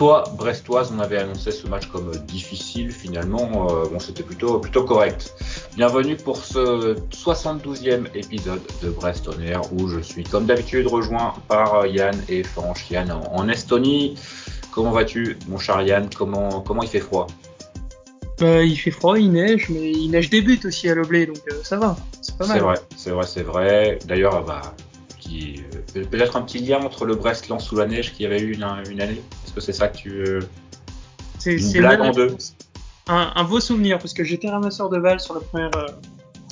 Brestois, Brestoise, on avait annoncé ce match comme difficile finalement. Euh, bon, c'était plutôt, plutôt correct. Bienvenue pour ce 72e épisode de Brest on Air où je suis comme d'habitude rejoint par Yann et Franche. Yann en, Estonie. Comment vas-tu, mon cher Yann? Comment, comment il fait froid? Bah, Il fait froid, il neige, mais il neige des buts aussi à l'Oblé, donc euh, ça va. C'est pas mal. C'est vrai, c'est vrai, c'est vrai. D'ailleurs, bah, euh, peut-être un petit lien entre le Brest-Lens sous la neige qu'il y avait eu une, année? Est-ce que c'est ça que tu. Euh, c'est une blague en deux un, beau souvenir, parce que j'étais ramasseur de balles sur le premier, euh,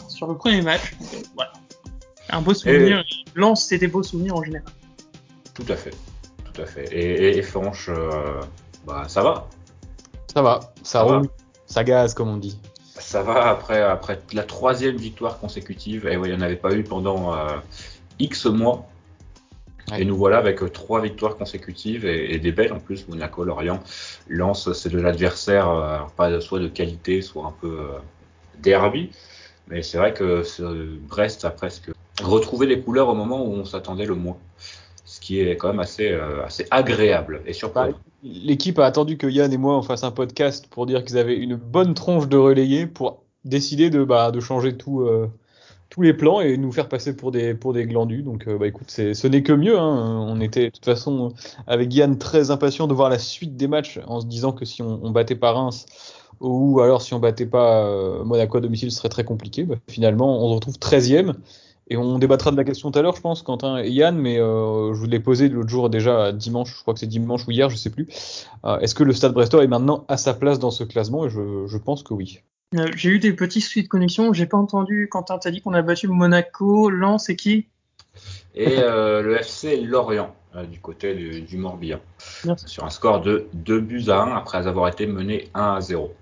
sur le premier match. voilà. Un beau souvenir. Lens, c'est des beaux souvenirs en général. Tout à fait. Tout à fait. Et, et, Franche, bah, ça va. Ça va. Ça, roule. Ça gaze, comme on dit. Ça va après, après la troisième victoire consécutive. Et ouais, il n'y en avait pas eu pendant X mois. Et nous voilà avec euh, trois victoires consécutives et, des belles en plus. Monaco, Lorient, Lens, c'est de l'adversaire, euh, soit de qualité, soit un peu euh, derby. Mais c'est vrai que Brest a presque retrouvé les couleurs au moment où on s'attendait le moins. Ce qui est quand même assez, assez agréable et surprenant. Bah, l'équipe a attendu que Yann et moi on fasse un podcast pour dire qu'ils avaient une bonne tronche de relayés pour décider de, bah, de changer tout tous les plans et nous faire passer pour des pour des glandus. Donc euh, bah écoute, ce n'est que mieux. Hein. On était de toute façon avec Yann très impatient de voir la suite des matchs en se disant que si on, battait pas Reims ou alors si on battait pas euh, Monaco à domicile, ce serait très compliqué. Bah, finalement, on se retrouve 13e. Et on débattra de la question tout à l'heure, je pense, Quentin et Yann, mais euh, je vous l'ai posé l'autre jour déjà, dimanche, je crois que c'est dimanche ou hier, je sais plus. Est-ce que le Stade Brestois est maintenant à sa place dans ce classement? Et je, je pense que oui. Euh, j'ai eu des petits soucis de connexion. J'ai pas entendu. Quentin, t'as dit qu'on a battu Monaco, Lens et qui? Et euh, le FC Lorient, euh, du côté du, Morbihan. Sur un score de 2 buts à 1 après avoir été mené 1 à 0.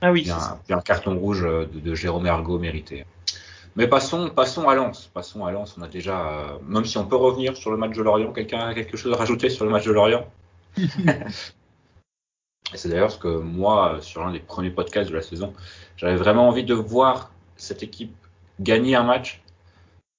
Ah oui. Puis un, un, carton rouge de, Jérôme Ergo mérité. Mais passons, passons à Lens. Passons à Lens. On a déjà, même si on peut revenir sur le match de Lorient, quelqu'un a quelque chose à rajouter sur le match de Lorient? c'est d'ailleurs ce que moi, sur l'un des premiers podcasts de la saison, j'avais vraiment envie de voir cette équipe gagner un match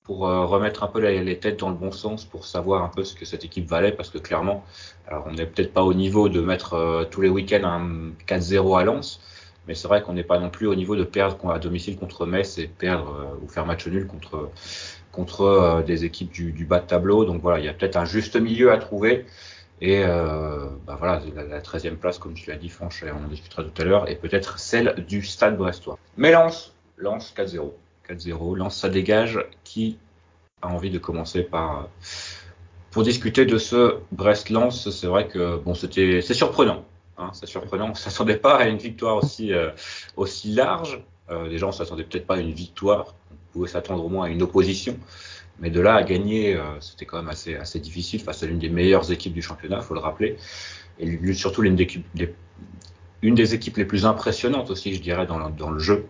pour euh, remettre un peu les, têtes dans le bon sens, pour savoir un peu ce que cette équipe valait, parce que clairement, alors on n'est peut-être pas au niveau de mettre euh, tous les week-ends un 4-0 à Lens, mais c'est vrai qu'on n'est pas non plus au niveau de perdre à domicile contre Metz et perdre euh, ou faire match nul contre contre des équipes du, du, bas de tableau. Donc voilà, il y a peut-être un juste milieu à trouver. Et euh, bah voilà, la, 13e place, comme tu l'as dit, Franche, on en discutera tout à l'heure, et peut-être celle du Stade Brestois. Mais Lance, Lance 4-0. 4-0, Lance, ça dégage. Qui a envie de commencer par pour discuter de ce Brest-Lance C'est vrai que bon, c'est surprenant. Hein, c'est surprenant. On s'attendait pas à une victoire aussi euh, aussi large. Euh, déjà, on s'attendait peut-être pas à une victoire. On pouvait s'attendre au moins à une opposition. Mais de là à gagner, euh, c'était quand même assez, difficile face à l'une des meilleures équipes du championnat, il faut le rappeler. Et surtout l'une des, une des équipes les plus impressionnantes aussi, je dirais, dans le, jeu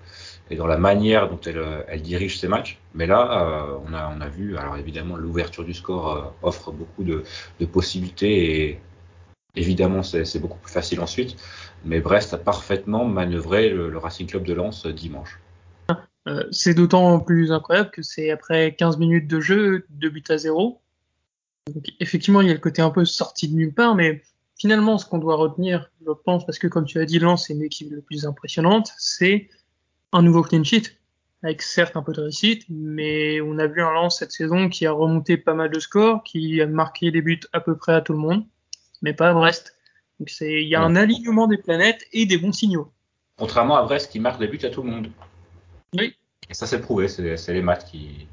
et dans la manière dont elle, elle dirige ses matchs. Mais là, euh, on, a, vu, alors évidemment, l'ouverture du score euh, offre beaucoup de, de, possibilités et évidemment, c'est beaucoup plus facile ensuite. Mais Brest a parfaitement manœuvré le, le Racing Club de Lens dimanche. Euh, c'est d'autant plus incroyable que c'est après 15 minutes de jeu, 2 buts à 0. Donc, effectivement, il y a le côté un peu sorti de nulle part, mais finalement, ce qu'on doit retenir, je pense, parce que comme tu as dit, Lens est une équipe la plus impressionnante, c'est un nouveau clean sheet, avec certes un peu de réussite, mais on a vu un Lens cette saison qui a remonté pas mal de scores, qui a marqué des buts à peu près à tout le monde, mais pas à Brest. Donc il y a un alignement des planètes et des bons signaux. Contrairement à Brest qui marque des buts à tout le monde. Et ça, c'est prouvé, c'est les maths qui,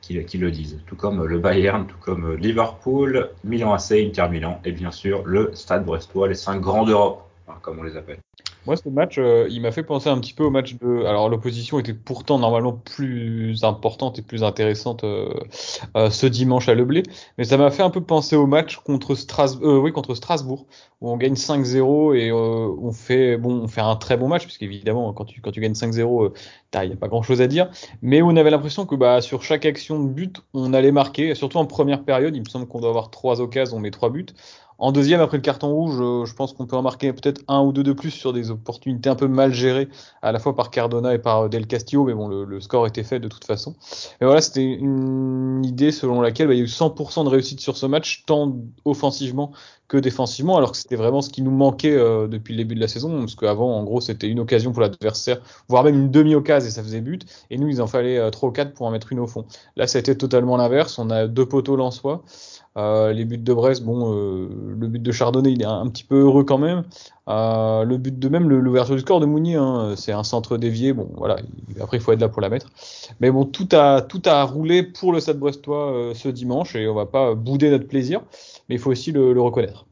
qui, qui, le disent. Tout comme le Bayern, tout comme Liverpool, Milan AC, Inter Milan, et bien sûr le Stade Brestois, les cinq grands d'Europe, hein, comme on les appelle. Moi, ce match, euh, il m'a fait penser un petit peu au match de. Alors, l'opposition était pourtant normalement plus importante et plus intéressante euh, euh, ce dimanche à Leblé, mais ça m'a fait un peu penser au match contre, Strasbourg, oui, contre Strasbourg, où on gagne 5-0 et on fait bon, on fait un très bon match, puisqu'évidemment, quand tu quand tu gagnes 5-0, il n'y a pas grand chose à dire, mais on avait l'impression que bah, sur chaque action de but, on allait marquer, surtout en première période. Il me semble qu'on doit avoir trois occasions, on met trois buts En deuxième, après le carton rouge, euh, je pense qu'on peut en marquer peut-être un ou deux de plus sur des opportunités un peu mal gérées, à la fois par Cardona et par euh, Del Castillo, mais bon, le, score était fait de toute façon. Et voilà, c'était une idée selon laquelle bah, il y a eu 100% de réussite sur ce match, tant offensivement que défensivement, alors que c'était vraiment ce qui nous manquait euh, depuis le début de la saison, parce qu'avant, en gros, c'était une occasion pour l'adversaire, voire même une demi-occasion et ça faisait but, et nous, il en fallait trois ou quatre pour en mettre une au fond. Là, été totalement l'inverse, on a deux poteaux l'en-soi. Euh, les buts de Brest, bon, euh, le but de Chardonnay, il est un, petit peu heureux quand même. Euh, le but de même, l'ouverture du score de Mounier, hein, c'est un centre dévié. Bon, voilà, après il faut être là pour la mettre. Mais bon, tout a tout a roulé pour le Stade Brestois ce dimanche et on va pas bouder notre plaisir, mais il faut aussi le, reconnaître.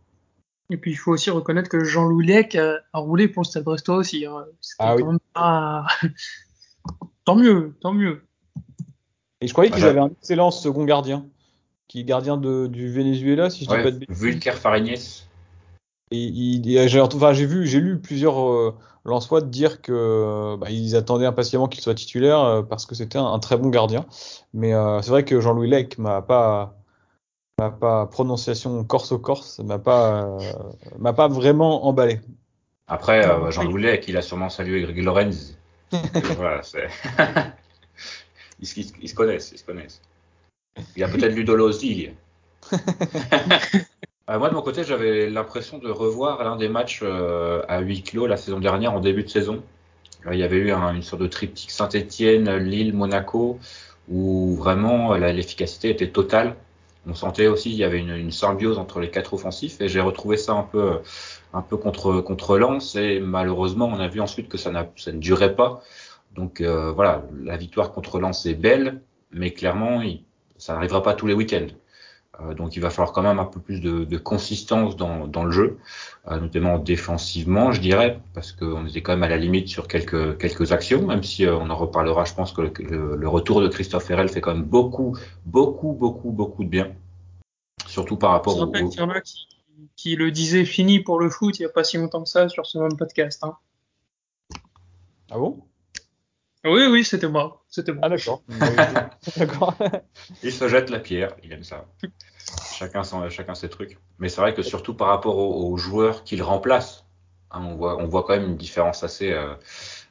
Et puis il faut aussi reconnaître que Jean-Louis Lec a, roulé pour le Stade Brestois aussi. Hein. Ah, oui. tant mieux, tant mieux. Et je croyais qu'ils avaient un excellent second gardien qui est gardien de, du Venezuela, si je dis pas de bêtises. Vulker Et il, j'ai, enfin, j'ai vu, j'ai lu plusieurs euh, dire que bah, ils attendaient impatiemment qu'il soit titulaire euh, parce que c'était un, très bon gardien. Mais euh, c'est vrai que Jean-Louis Lec m'a pas, m'a pas prononciation corse au corse, m'a pas, euh, m'a pas vraiment emballé. Après, Jean-Louis Lec, il a sûrement salué Greg Lorenz. voilà, c'est... ils, ils, se connaissent, ils se connaissent. Il y a peut-être Ludolo aussi. Euh, moi, de mon côté, j'avais l'impression de revoir l'un des matchs euh, à huis clos la saison dernière, en début de saison. Euh, il y avait eu une sorte de triptyque Saint-Etienne, Lille, Monaco, où vraiment l'efficacité était totale. On sentait aussi qu'il y avait une, symbiose entre les quatre offensifs, et j'ai retrouvé ça un peu, un peu contre, contre Lens, et malheureusement, on a vu ensuite que ça, ça ne durait pas. Donc voilà, la victoire contre Lens est belle, mais clairement, ça n'arrivera pas tous les week-ends. Euh, donc il va falloir quand même un peu plus de, de consistance dans, dans, le jeu, euh, notamment défensivement, je dirais, parce qu'on était quand même à la limite sur quelques, quelques actions, même si euh, on en reparlera. Je pense que le, le, retour de Christophe Herrel fait quand même beaucoup, beaucoup, beaucoup, beaucoup de bien, surtout par rapport au. Il y en a qui, qui, le disait fini pour le foot il n'y a pas si longtemps que ça sur ce même podcast. Hein. Ah bon? Oui, oui, c'était moi. C'était moi. Ah, d'accord. il se jette la pierre, il aime ça. Chacun, chacun ses trucs. Mais c'est vrai que surtout par rapport aux, joueurs qu'il remplace, hein, on, voit, on voit quand même une différence assez, euh,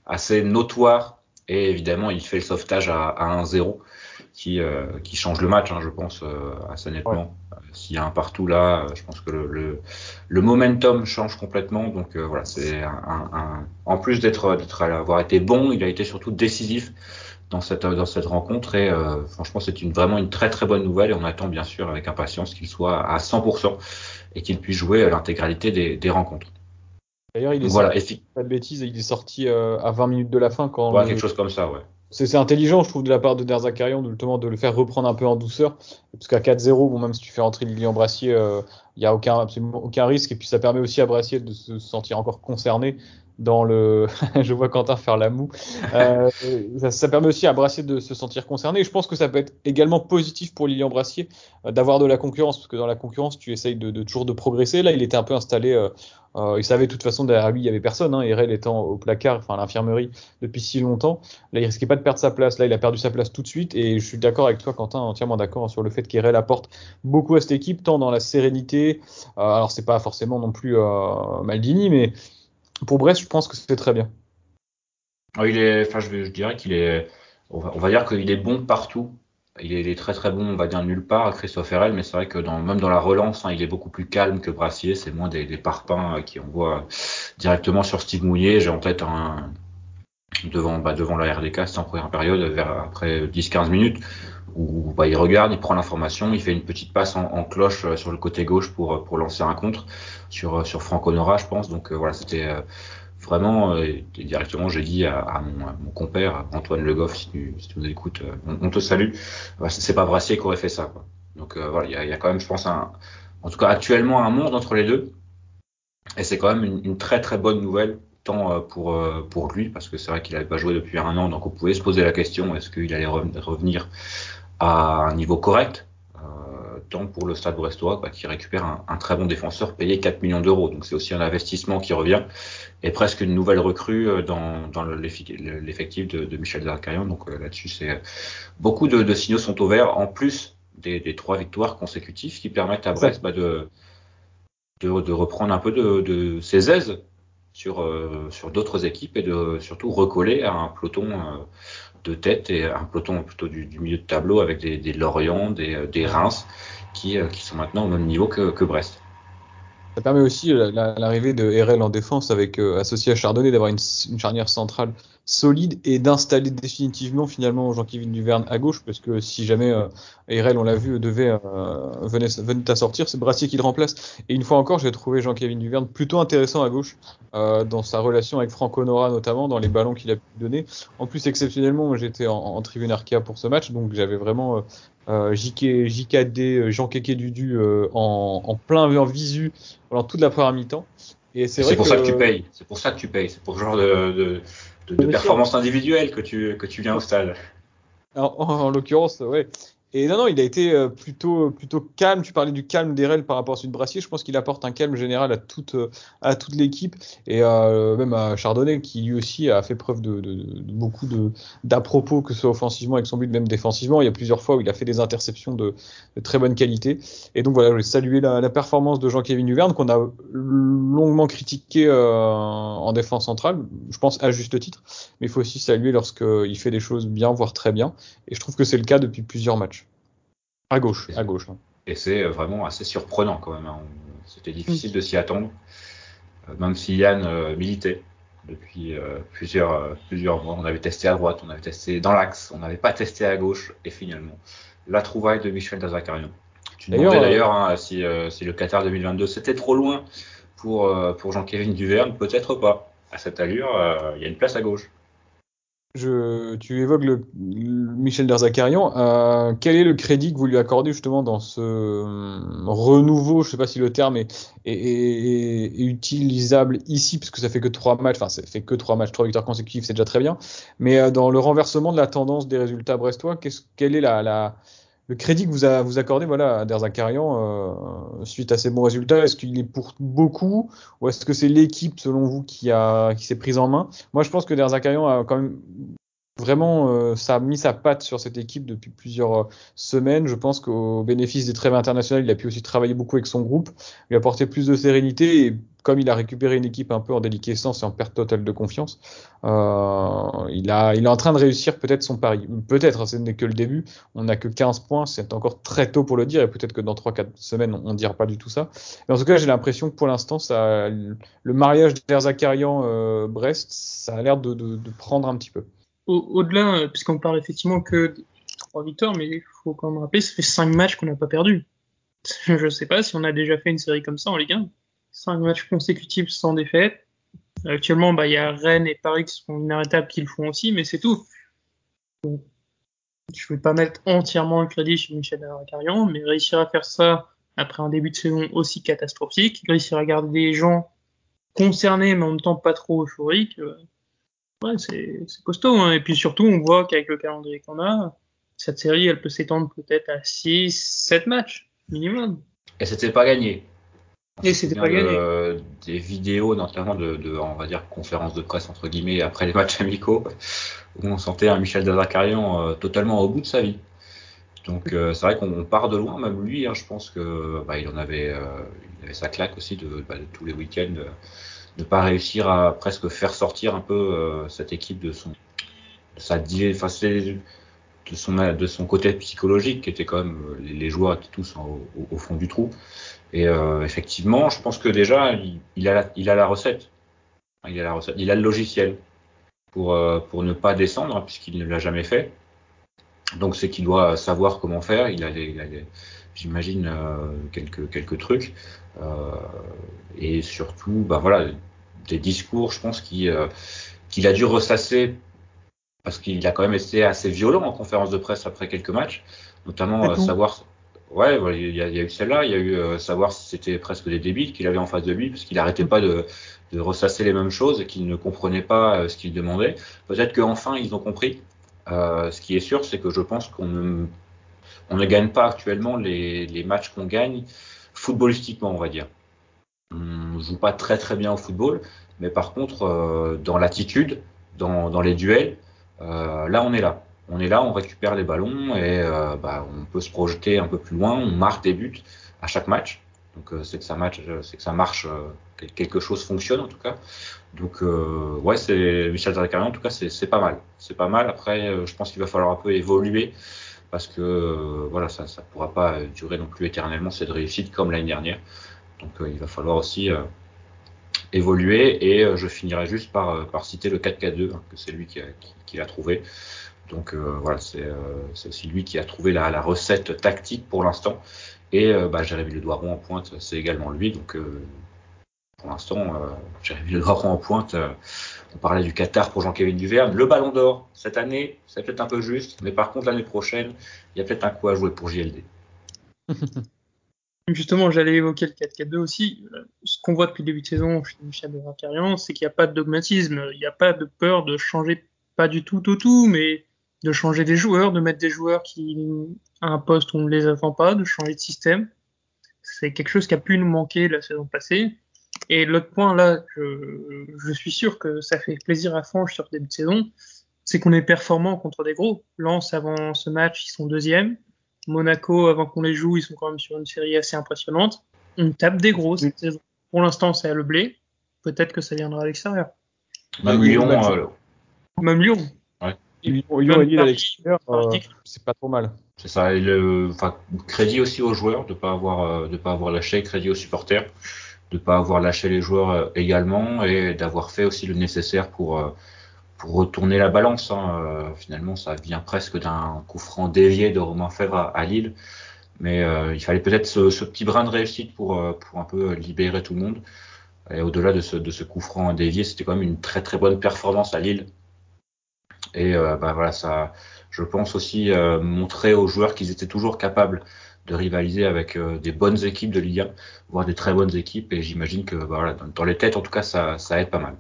assez notoire. Et évidemment, il fait le sauvetage à, à 1-0 qui, euh, qui change le match, hein, je pense, euh, assez nettement. Euh, s'il y a un partout là, je pense que le, le, le momentum change complètement. Donc voilà, c'est un, un, en plus d'être d'être avoir été bon, il a été surtout décisif dans cette dans cette rencontre et franchement c'est une vraiment une très très bonne nouvelle et on attend bien sûr avec impatience qu'il soit à 100% et qu'il puisse jouer l'intégralité des, des rencontres. D'ailleurs, il est voilà, sorti, pas de bêtises, il est sorti à 20 minutes de la fin quand. Ouais, quelque chose comme ça, ouais c'est intelligent, je trouve, de la part de Derzakarian de, de le faire reprendre un peu en douceur. Parce qu'à 4-0, bon, même si tu fais entrer Lilian Brassier, il euh, n'y a aucun, absolument aucun risque. Et puis ça permet aussi à Brassier de se sentir encore concerné dans le. je vois Quentin faire la moue. Euh, ça, permet aussi à Brassier de se sentir concerné. Et je pense que ça peut être également positif pour Lilian Brassier euh, d'avoir de la concurrence, parce que dans la concurrence, tu essayes de, toujours de progresser. Là, il était un peu installé. Euh, il savait de toute façon derrière lui, il y avait personne. Hein, étant au placard, enfin à l'infirmerie depuis si longtemps. Là, il risquait pas de perdre sa place. Là, il a perdu sa place tout de suite. Et je suis d'accord avec toi, Quentin, entièrement d'accord sur le fait qu'Erel apporte beaucoup à cette équipe, tant dans la sérénité. Alors, c'est pas forcément non plus Maldini, mais pour Brest, je pense que c'est très bien. Ah, il est, je, dirais qu'il est, on va, dire qu'il est bon partout. Il est, très très bon, on va dire nulle part, Christophe Herrel, mais c'est vrai que même dans la relance, hein, il est beaucoup plus calme que Brassier. C'est moins des, des parpaings euh, qui envoient directement sur Steve Mouillet. J'ai en tête un devant bah, devant la RDK, c'est en première période, vers après 10-15 minutes, où bah, il regarde, il prend l'information, il fait une petite passe en, cloche euh, sur le côté gauche pour pour lancer un contre sur, euh, sur Franck Honora, je pense. Donc euh, voilà, c'était euh, vraiment, directement, j'ai dit à, mon, compère Antoine Le Goff, si tu, nous écoutes, on, te salue. c'est pas Brassier qui aurait fait ça. Donc voilà, il y a, quand même, je pense, un, en tout cas actuellement, un monde entre les deux. Et c'est quand même une, très très bonne nouvelle, tant pour, pour lui, parce que c'est vrai qu'il n'avait pas joué depuis un an, donc on pouvait se poser la question, est-ce qu'il allait revenir à un niveau correct tant pour le Stade Brestois bah, qui récupère un, très bon défenseur payé 4 millions d'euros. Donc c'est aussi un investissement qui revient et presque une nouvelle recrue euh, dans, dans l'effectif de, de, Michel Zarkarian. Donc euh, là-dessus, c'est euh, beaucoup de, de, signaux sont au vert en plus des, des trois victoires consécutives qui permettent à Brest bah, de de, reprendre un peu de, ses aises sur, euh, sur d'autres équipes et de surtout recoller à un peloton de tête et un peloton plutôt du, milieu de tableau avec des, des Lorient, des, des Reims qui, qui sont maintenant au même niveau que, que Brest. Ça permet aussi l'arrivée de RL en défense avec associé à Chardonnay d'avoir une, une, charnière centrale solide et d'installer définitivement finalement Jean-Kévin Duverne à gauche parce que si jamais euh, on l'a vu devait euh, venait, venait à sortir c'est Brassier qui le remplace. Et une fois encore j'ai trouvé Jean-Kévin Duverne plutôt intéressant à gauche euh, dans sa relation avec Franco Nora notamment dans les ballons qu'il a pu donner. En plus exceptionnellement j'étais en, en, tribune Arkea pour ce match donc j'avais vraiment euh, JK, JKD Jean Kéké Dudu euh, en, en plein en visu pendant toute la première mi-temps et c'est pour ça que tu payes c'est pour ça que tu payes c'est pour ce genre de, de de, performance individuelle que tu, que tu viens au stade. en l'occurrence, ouais. Et non, non, il a été euh, plutôt, plutôt calme. Tu parlais du calme d'Erel par rapport à celui de Brassier. Je pense qu'il apporte un calme général à toute, euh, à toute l'équipe et euh, même à Chardonnay qui lui aussi a fait preuve de, de, de beaucoup de d'à propos, que ce soit offensivement avec son but, même défensivement. Il y a plusieurs fois où il a fait des interceptions de, très bonne qualité. Et donc voilà, je vais saluer la, la performance de Jean-Kévin Duverne qu'on a longuement critiqué euh, en défense centrale. Je pense à juste titre, mais il faut aussi saluer lorsqu'il fait des choses bien, voire très bien. Et je trouve que c'est le cas depuis plusieurs matchs. À gauche, à gauche. Hein. Et c'est euh, vraiment assez surprenant quand même. Hein. C'était difficile de s'y attendre, euh, même si Yann euh, militait depuis plusieurs, plusieurs mois. On avait testé à droite, on avait testé dans l'axe, on n'avait pas testé à gauche, et finalement, la trouvaille de Michel Dazakarian. Tu demandais d'ailleurs hein, si, si, le Qatar 2022 c'était trop loin pour, pour Jean-Kévin Duverne, peut-être pas. À cette allure, il y a une place à gauche je, tu évoques le, Michel Derzakarian. Euh, quel est le crédit que vous lui accordez justement dans ce euh, renouveau Je sais pas si le terme est, est, est, est, utilisable ici, parce que ça fait que trois matchs. Enfin, ça fait que trois matchs, trois victoires consécutives, c'est déjà très bien. Mais euh, dans le renversement de la tendance des résultats brestois, qu'est-ce, quelle est la, la le crédit que vous, a, vous accordez voilà, à Derzakarian euh, suite à ces bons résultats, est-ce qu'il est pour beaucoup ou est-ce que c'est l'équipe selon vous qui, a, qui s'est prise en main? Moi je pense que Derzakarian a quand même vraiment euh, ça a mis sa patte sur cette équipe depuis plusieurs euh, semaines. Je pense qu'au bénéfice des trêves internationales, il a pu aussi travailler beaucoup avec son groupe, lui apporter plus de sérénité et comme il a récupéré une équipe un peu en déliquescence et en perte totale de confiance, euh, il, est en train de réussir peut-être son pari. Peut-être, ce n'est que le début. On n'a que 15 points, c'est encore très tôt pour le dire et peut-être que dans 3-4 semaines, on ne dira pas du tout ça. Mais en tout cas, j'ai l'impression que pour l'instant, le mariage d'Erzakarian-Brest, ça a l'air de, prendre un petit peu au-delà, euh, puisqu'on parle effectivement que trois victoires, mais il faut quand même rappeler, ça fait cinq matchs qu'on n'a pas perdu. Je sais pas si on a déjà fait une série comme ça en Ligue 1. Cinq matchs consécutifs sans défaite. Actuellement, bah, il y a Rennes et Paris qui sont inarrêtables qui le font aussi, mais c'est tout. Je ne vais pas mettre entièrement le crédit sur Michel Carrion, mais réussir à faire ça après un début de saison aussi catastrophique, réussir à garder des gens concernés mais en même temps pas trop euphoriques, euh, c'est costaud. Hein. Et puis surtout, on voit qu'avec le calendrier qu'on a, cette série, elle peut s'étendre peut-être à 6, 7 matchs minimum. Et c'était pas gagné. Et c'était pas gagné. des vidéos, notamment de, de, on va dire, conférences de presse, entre guillemets, après les matchs amicaux, où on sentait un Michel Dazakarian euh, totalement au bout de sa vie. Donc euh, c'est vrai qu'on part de loin, même lui, hein, je pense que bah, il en avait, euh, il avait sa claque aussi de, bah, de tous les week-ends ne pas réussir à presque faire sortir un peu euh, cette équipe de son de sa enfin, de son de son côté psychologique qui était quand même euh, les, joueurs étaient tous au, au, fond du trou. Et euh, effectivement je pense que déjà il, a la, il a la recette. Il a la recette. Il a le logiciel pour euh, pour ne pas descendre puisqu'il ne l'a jamais fait. Donc c'est qu'il doit savoir comment faire. Il a les, j'imagine quelques quelques trucs. Et surtout, bah voilà, des discours, je pense, qu'il a dû ressasser parce qu'il a quand même été assez violent en conférence de presse après quelques matchs, notamment euh, savoir. Ouais, il y, a, il y a eu celle-là, il y a eu savoir si c'était presque des débiles qu'il avait en face de lui, parce qu'il n'arrêtait pas de, de, ressasser les mêmes choses et qu'il ne comprenait pas ce qu'il demandait. Peut-être qu'enfin ils ont compris. ce qui est sûr, c'est que je pense qu'on ne, on ne gagne pas actuellement les, les matchs qu'on gagne footballistiquement, on va dire. On joue pas très très bien au football, mais par contre, euh, dans l'attitude, dans, dans, les duels, euh, là on est là. On est là, on récupère les ballons et euh, bah, on peut se projeter un peu plus loin, on marque des buts à chaque match. Donc euh, c'est que ça euh, c'est que ça marche, euh, quelque chose fonctionne en tout cas. Donc ouais, c'est Michel Zakarian en tout cas c'est pas mal, c'est pas mal. Après, je pense qu'il va falloir un peu évoluer parce que voilà, ça ça pourra pas durer non plus éternellement cette réussite comme l'année dernière. Donc il va falloir aussi évoluer et je finirai juste par, par citer le 4K2 hein, que c'est lui qui, l'a trouvé. Donc voilà, c'est aussi lui qui a trouvé la, recette tactique pour l'instant. Et euh, bah, Jérémy Le Doiron en pointe, c'est également lui. Donc euh, pour l'instant, euh, Jérémy Le Doiron en pointe. on parlait du Qatar pour Jean-Kévin Duverne. Le Ballon d'Or cette année, c'est peut-être un peu juste, mais par contre l'année prochaine, il y a peut-être un coup à jouer pour JLD. Justement, j'allais évoquer le 4-4-2 aussi. Ce qu'on voit depuis le début de saison chez Michel Carian, c'est qu'il n'y a pas de dogmatisme, il n'y a pas de peur de changer, pas du tout tout tout, mais de changer des joueurs, de mettre des joueurs qui à un poste où on ne les attend pas, de changer de système. C'est quelque chose qui a pu nous manquer la saison passée. Et l'autre point là, je, suis sûr que ça fait plaisir à Franche sur début de saison, c'est qu'on est performant contre des gros. Lens avant ce match, ils sont deuxième. Monaco, avant qu'on les joue, ils sont quand même sur une série assez impressionnante. On tape des gros cette saison. Pour l'instant, c'est à le blé. Peut-être que ça viendra à l'extérieur. Même Lyon. Euh, même Lyon. Euh, c'est pas trop mal. C'est ça. Et le, crédit aussi aux joueurs de pas avoir, euh, de pas avoir lâché, crédit aux supporters de pas avoir lâché les joueurs euh, également et d'avoir fait aussi le nécessaire pour pour retourner la balance. Hein. finalement, ça vient presque d'un coup franc dévié de Romain Fèvre à, Lille, mais il fallait peut-être ce, petit brin de réussite pour pour un peu libérer tout le monde. Et au-delà de ce, de ce coup franc dévié, c'était quand même une très très bonne performance à Lille et euh, bah, voilà, ça, je pense aussi euh, montrer aux joueurs qu'ils étaient toujours capables de rivaliser avec euh, des bonnes équipes de Ligue 1, voire des très bonnes équipes. Et j'imagine que bah, voilà, dans, les têtes, en tout cas, ça aide pas mal.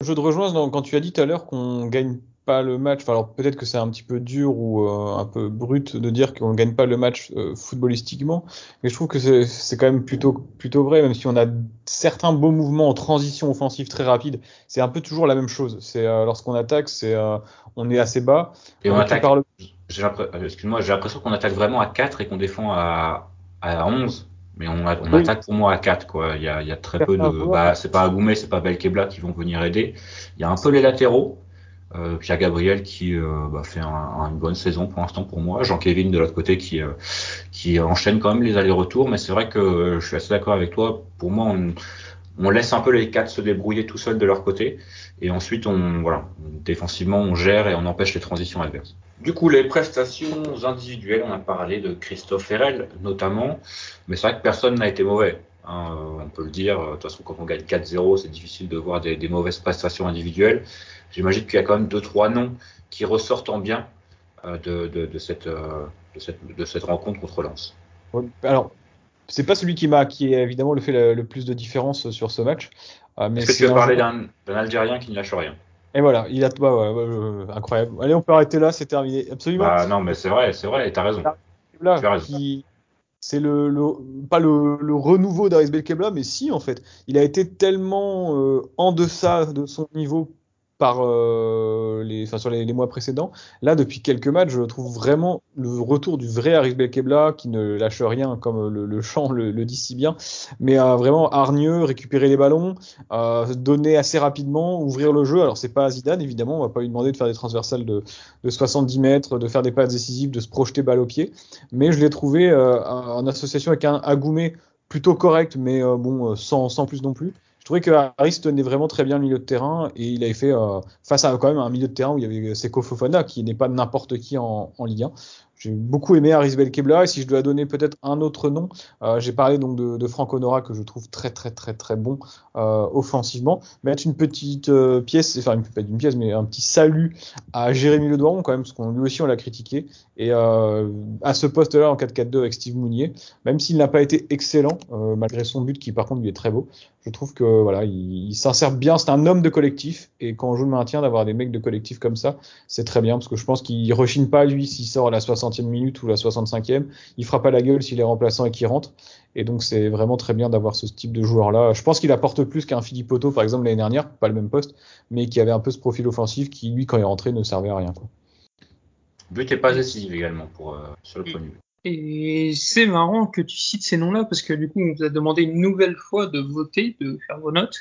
Je te rejoins quand tu as dit tout à l'heure qu'on gagne pas le match. alors peut-être que c'est un petit peu dur ou euh, un peu brut de dire qu'on ne gagne pas le match euh, footballistiquement, mais je trouve que c'est quand même plutôt plutôt vrai, même si on a certains beaux mouvements en transition offensive très rapide. C'est un peu toujours la même chose. C'est euh, lorsqu'on attaque, c'est on est assez bas. Et on, attaque. Le... Excuse-moi, j'ai l'impression qu'on attaque vraiment à 4 et qu'on défend à, à 11. Mais on, on attaque pour moi à 4 quoi. Il y a, il y a très peu de. Bah, c'est pas Agoumé, c'est pas Belkebla qui vont venir aider. Il y a un peu les latéraux. Euh, Pierre Gabriel qui euh, bah, fait un, une bonne saison pour l'instant pour moi. Jean Kevin de l'autre côté qui euh, qui enchaîne quand même les allers-retours, mais c'est vrai que je suis assez d'accord avec toi. Pour moi, on, on, laisse un peu les quatre se débrouiller tout seuls de leur côté, et ensuite on voilà défensivement on gère et on empêche les transitions adverses. Du coup, les prestations individuelles, on a parlé de Christophe Ferrel notamment, mais c'est vrai que personne n'a été mauvais. Hein, on peut le dire. De toute façon, quand on gagne 4-0, c'est difficile de voir des, des mauvaises prestations individuelles. J'imagine qu'il y a quand même deux trois noms qui ressortent en bien euh, de, de, de, cette, euh, de, cette, de cette rencontre contre Lens. Alors, c'est pas celui qui m'a qui évidemment le fait le, plus de différence sur ce match. Euh, mais Est-ce que tu veux parler d'un Algérien qui ne lâche rien et voilà, il a bah, ouais, ouais, incroyable. Allez, on peut arrêter là, c'est terminé. Absolument. Bah, non, mais c'est vrai, c'est vrai, t'as raison. Là, qui, c'est le, le, pas le, le renouveau d'Aris Belkebla, mais si en fait, il a été tellement euh, en deçà de son niveau par euh, les, enfin, sur les, mois précédents. Là, depuis quelques matchs, je trouve vraiment le retour du vrai Aris Belkebla qui ne lâche rien, comme le, le chant le, dit si bien, mais euh, vraiment hargneux, récupérer les ballons, donner assez rapidement, ouvrir le jeu. Alors, c'est pas Zidane, évidemment, on va pas lui demander de faire des transversales de, de 70 mètres, de faire des passes décisives, de se projeter balle au pied, mais je l'ai trouvé euh, en association avec un Agoumé plutôt correct, mais euh, bon, sans, sans plus non plus trouvais que Harris tenait vraiment très bien le milieu de terrain et il avait fait euh, face à quand même un milieu de terrain où il y avait Seko Fofana qui n'est pas n'importe qui en Ligue 1. J'ai beaucoup aimé Aris Belkebla et si je dois donner peut-être un autre nom, euh, j'ai parlé donc de, de Franck Honora que je trouve très très très très bon euh, offensivement. Mettre une petite euh, pièce, enfin une, pas une pièce mais un petit salut à Jérémy Ledoiron quand même parce qu'on lui aussi on l'a critiqué et euh, à ce poste-là en 4-4-2 avec Steve Mounier, même s'il n'a pas été excellent malgré son but qui par contre lui est très beau, je trouve que voilà il, il s'insère bien. C'est un homme de collectif et quand on joue le maintien d'avoir des mecs de collectif comme ça, c'est très bien parce que je pense qu'il rechigne pas lui s'il sort à la 60 minute ou la 65e. Il fera pas la gueule s'il est remplaçant et qu'il rentre. Et donc c'est vraiment très bien d'avoir ce type de joueur-là. Je pense qu'il apporte plus qu'un Philippe Otto, par exemple, l'année dernière, pas le même poste, mais qui avait un peu ce profil offensif qui, lui, quand il est rentré, ne servait à rien. Quoi. Le but n'est pas décisif également pour, euh, sur le point de vue. Et c'est marrant que tu cites ces noms-là parce que du coup, on vous a demandé une nouvelle fois de voter, de faire vos notes.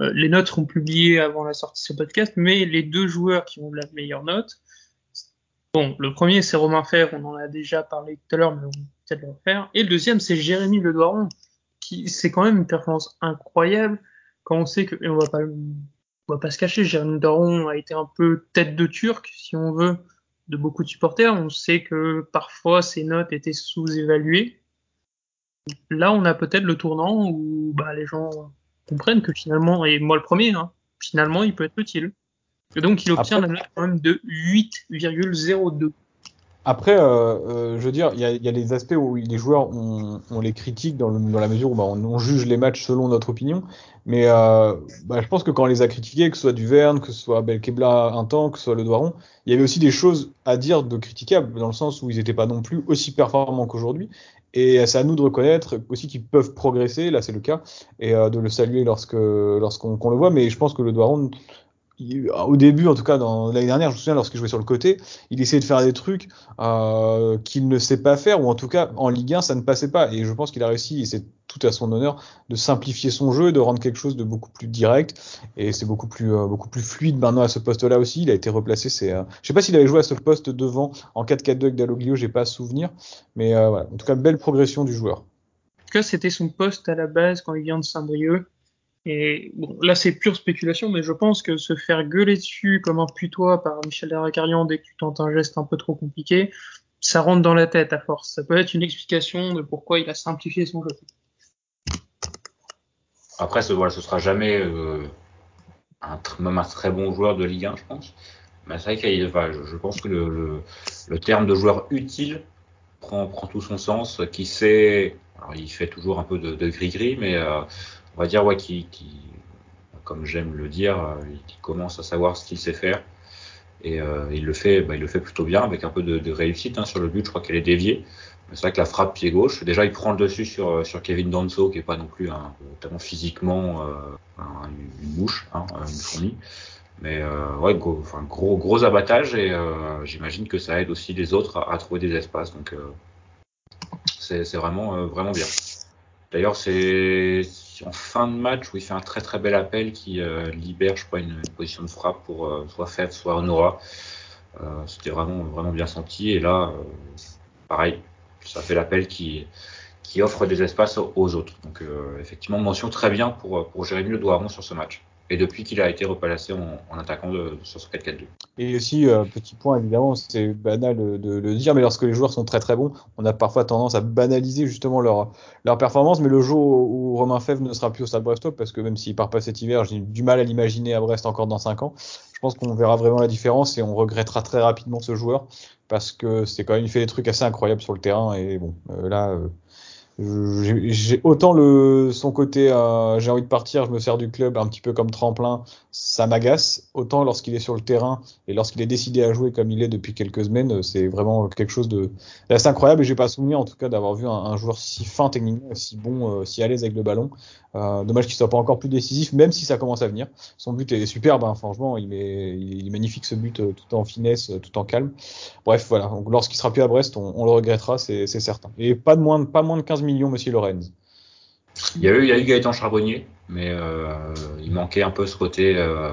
Euh, les notes seront publiées avant la sortie de ce podcast, mais les deux joueurs qui ont la meilleure note, bon, le premier c'est Romain Fèvre, on en a déjà parlé tout à l'heure, mais on va peut-être le refaire. Et le deuxième c'est Jérémy Ledoiron, qui c'est quand même une performance incroyable quand on sait que, et on va pas, on va pas se cacher, Jérémy Ledoiron a été un peu tête de turc, si on veut, de beaucoup de supporters. On sait que parfois ses notes étaient sous-évaluées. Là, on a peut-être le tournant où bah, les gens comprennent que finalement, et moi le premier, hein, finalement, il peut être utile. Et donc, il obtient Après- la note quand même de 8,02. Après, euh, euh, je veux dire, il y a, y a les aspects où les joueurs, on, on les critique dans, le- dans la mesure où bah, on, on juge les matchs selon notre opinion. Mais euh, bah, je pense que quand on les a critiqués, que ce soit Duverne, que ce soit Belkebla un temps, que ce soit Le Doiron, il y avait aussi des choses à dire de critiquables, dans le sens où ils n'étaient pas non plus aussi performants qu'aujourd'hui. Et c'est à nous de reconnaître aussi qu'ils peuvent progresser, là c'est le cas, et de le saluer lorsque lorsqu'on qu'on le voit. Mais je pense que le Doiron, il- au début, en tout cas dans l'année dernière, je me souviens lorsqu'il jouait sur le côté, il essayait de faire des trucs euh, qu'il ne sait pas faire, ou en tout cas en Ligue 1 ça ne passait pas. Et je pense qu'il a réussi, et c'est tout à son honneur, de simplifier son jeu, de rendre quelque chose de beaucoup plus direct. Et c'est beaucoup plus euh, beaucoup plus fluide maintenant à ce poste-là aussi. Il a été replacé. C'est, euh, je sais pas s'il avait joué à ce poste devant en 4-4-2 avec Dalloglio, j'ai pas souvenir, mais euh, voilà. En tout cas, belle progression du joueur. En tout cas, c'était son poste à la base quand il vient de Saint-Brieuc. Et bon, là, c'est pure spéculation, mais je pense que se faire gueuler dessus comme un putois par Michel Daracarian dès que tu tentes un geste un peu trop compliqué, ça rentre dans la tête à force. Ça peut être une explication de pourquoi il a simplifié son jeu. Après, ce, voilà, ce sera jamais euh, un, même un très bon joueur de Ligue 1, je pense. Mais c'est vrai qu'il va, je, pense que le, le, terme de joueur utile prend, prend tout son sens, qui sait, alors il fait toujours un peu de gris-gris, mais euh, on va dire ouais, qui, qui comme j'aime le dire, euh, qui commence à savoir ce qu'il sait faire. Et euh, il le fait, bah, il le fait plutôt bien avec un peu de, réussite hein, sur le but. Je crois qu'elle est déviée. C'est vrai que la frappe pied gauche, déjà il prend le dessus sur, sur Kevin Danso, qui est pas non plus un, notamment physiquement euh, un- une mouche, hein, une fourmi. Mais euh, ouais, gros, enfin, gros, gros abattage et euh, j'imagine que ça aide aussi les autres à, à trouver des espaces. Donc euh, c'est vraiment, euh, vraiment bien. D'ailleurs, c'est en fin de match où il fait un très très bel appel qui euh, libère, je crois, une, position de frappe pour euh, soit Fèvre, soit Honora. Euh, C'était vraiment, vraiment bien senti. Et là, pareil, ça fait l'appel qui, offre des espaces aux, autres. Donc, effectivement, mention très bien pour, pour Jérémy Le Doiron sur ce match. Et depuis qu'il a été replacé en, attaquant de, sur ce 4-4-2. Et aussi, euh, petit point, évidemment, c'est banal de, de le dire, mais lorsque les joueurs sont très très bons, on a parfois tendance à banaliser justement leur, leur performance. Mais le jour où Romain Fèvre ne sera plus au Stade Brestois, parce que même s'il part pas cet hiver, j'ai du mal à l'imaginer à Brest encore dans 5 ans, je pense qu'on verra vraiment la différence et on regrettera très rapidement ce joueur, parce que c'est quand même, il fait des trucs assez incroyables sur le terrain. Et bon, euh, là, euh, j'ai autant le son côté euh, j'ai envie de partir, je me sers du club un petit peu comme tremplin, ça m'agace. Autant lorsqu'il est sur le terrain et lorsqu'il est décidé à jouer comme il est depuis quelques semaines, c'est vraiment quelque chose de d'assez incroyable. Et j'ai pas souvenir en tout cas d'avoir vu un, joueur si fin techniquement, si bon, euh, si à l'aise avec le ballon. Euh, dommage qu'il soit pas encore plus décisif, même si ça commence à venir. Son but est superbe, hein, franchement, il est, magnifique ce but, euh, tout en finesse, euh, tout en calme. Bref, voilà. Lorsqu'il sera plus à Brest, on, le regrettera, c'est certain. Et pas de moins pas moins de 15 millions, Monsieur Lorenz. Il y a eu, il y a eu Gaëtan Charbonnier, mais euh, il manquait un peu ce côté euh,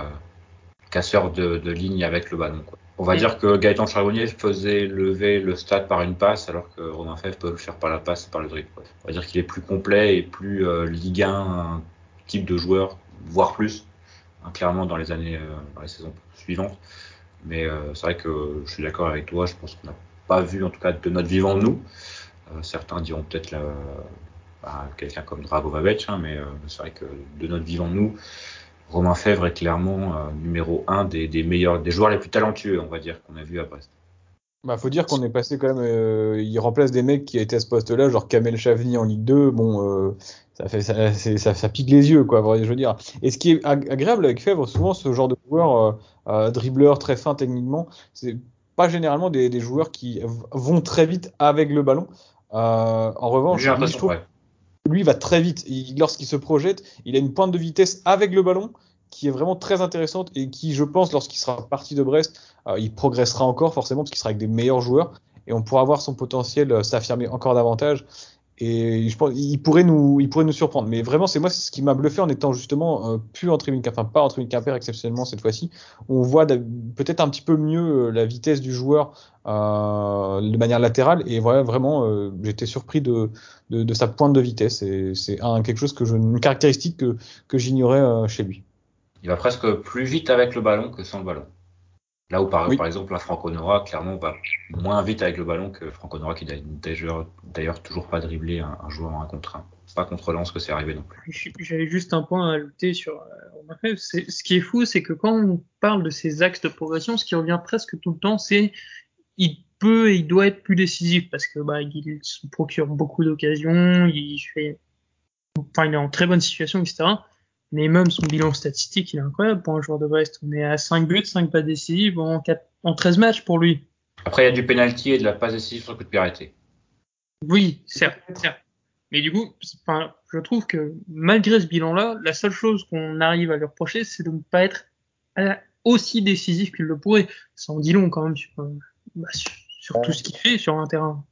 casseur de, de, ligne avec le ballon. Quoi. On va mmh. dire que Gaëtan Charbonnier faisait lever le stade par une passe, alors que Romain Fèvre peut le faire par la passe et par le dribble. Quoi. On va dire qu'il est plus complet et plus euh, Ligue 1 type de joueur, voire plus, hein, clairement dans les années, euh, dans les saisons suivantes. Mais euh, c'est vrai que je suis d'accord avec toi, je pense qu'on n'a pas vu, en tout cas de notre vivant, nous. Euh, certains diront peut-être bah, quelqu'un comme Dragovabec, hein, mais euh, c'est vrai que de notre vivant, nous, Romain Fèvre est clairement euh, numéro un des, meilleurs, des joueurs les plus talentueux, on va dire, qu'on a vu à Brest. Bah, faut dire qu'on est passé quand même, il remplace des mecs qui étaient à ce poste-là, genre Kamel Chavny en Ligue 2, bon, ça pique les yeux, quoi, je veux dire. Et ce qui est agréable avec Fèvre, souvent, ce genre de joueur, dribbleur très fin techniquement, c'est pas généralement des, joueurs qui vont très vite avec le ballon. Euh, en revanche, lui, je trouve, ouais. lui va très vite. Lorsqu'il se projette, il a une pointe de vitesse avec le ballon qui est vraiment très intéressante et qui, je pense, lorsqu'il sera parti de Brest, euh, il progressera encore forcément parce qu'il sera avec des meilleurs joueurs. et on pourra voir son potentiel s'affirmer encore davantage. Et je pense il pourrait nous, il pourrait nous surprendre. Mais vraiment, c'est moi ce qui m'a bluffé en étant justement euh, plus en tribune, enfin pas en tribune Quimper exceptionnellement cette fois-ci. On voit peut-être un petit peu mieux euh, la vitesse du joueur euh, de manière latérale. Et voilà, vraiment, euh, j'étais surpris de, de, de, sa pointe de vitesse. Et c'est un, quelque chose que je, une caractéristique que, que j'ignorais euh, chez lui. Il va presque plus vite avec le ballon que sans le ballon. Là où par, oui. par exemple, la Franco Nora, clairement, va moins vite avec le ballon que Franco Nora, qui n'a d'ailleurs toujours pas dribblé un, un, joueur en un contre un. Pas contre Lens que c'est arrivé non plus. J'avais juste un point à ajouter sur euh, Ce qui est fou, c'est que quand on parle de ces axes de progression, ce qui revient presque tout le temps, c'est il peut et il doit être plus décisif parce que bah, il se procure beaucoup d'occasions, il fait, enfin, il est en très bonne situation, etc. Mais même son bilan statistique, il est incroyable pour un joueur de Brest. On est à 5 buts, 5 pas décisives en, 4, en 13 matchs pour lui. Après, il y a du penalty et de la passe décisive sur le coup de pied arrêté. Oui, certes, certes. Mais du coup, enfin, je trouve que malgré ce bilan-là, la seule chose qu'on arrive à lui reprocher, c'est de ne pas être aussi décisif qu'il le pourrait. Ça en dit long quand même sur, bah, sur, sur tout ce qu'il fait sur un terrain.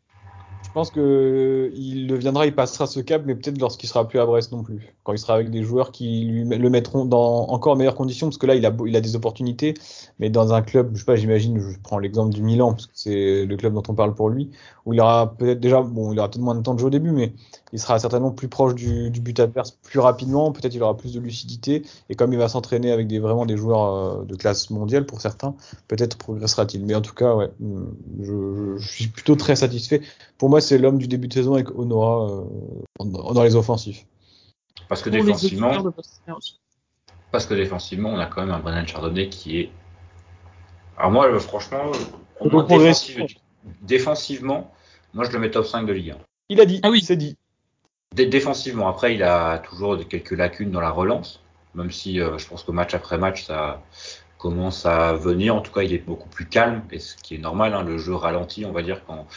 Je pense que il deviendra, il passera ce cap, mais peut-être lorsqu'il sera plus à Brest non plus. Quand il sera avec des joueurs qui lui le mettront dans encore meilleures conditions, parce que là, il a, il a des opportunités, mais dans un club, je sais pas, j'imagine, je prends l'exemple du Milan, parce que c'est le club dont on parle pour lui, où il aura peut-être déjà, bon, il aura peut-être moins de temps de jeu au début, mais il sera certainement plus proche du, du but adverse plus rapidement, peut-être il aura plus de lucidité, et comme il va s'entraîner avec des vraiment des joueurs de classe mondiale pour certains, peut-être progressera-t-il. Mais en tout cas, ouais, je, je suis plutôt très satisfait. Pour moi, c'est l'homme du début de saison avec Honora euh, dans les offensifs. Parce que défensivement, parce que défensivement, on a quand même un Brennan Chardonnay qui est. Alors moi, franchement, moi, défensif, défensivement, moi je le mets top 5 de Ligue 1. Il a dit. Ah oui, c'est dit. Défensivement, après, il a toujours quelques lacunes dans la relance, même si euh, je pense que match après match, ça commence à venir. En tout cas, il est beaucoup plus calme, et ce qui est normal. Hein, le jeu ralentit, on va dire, quand,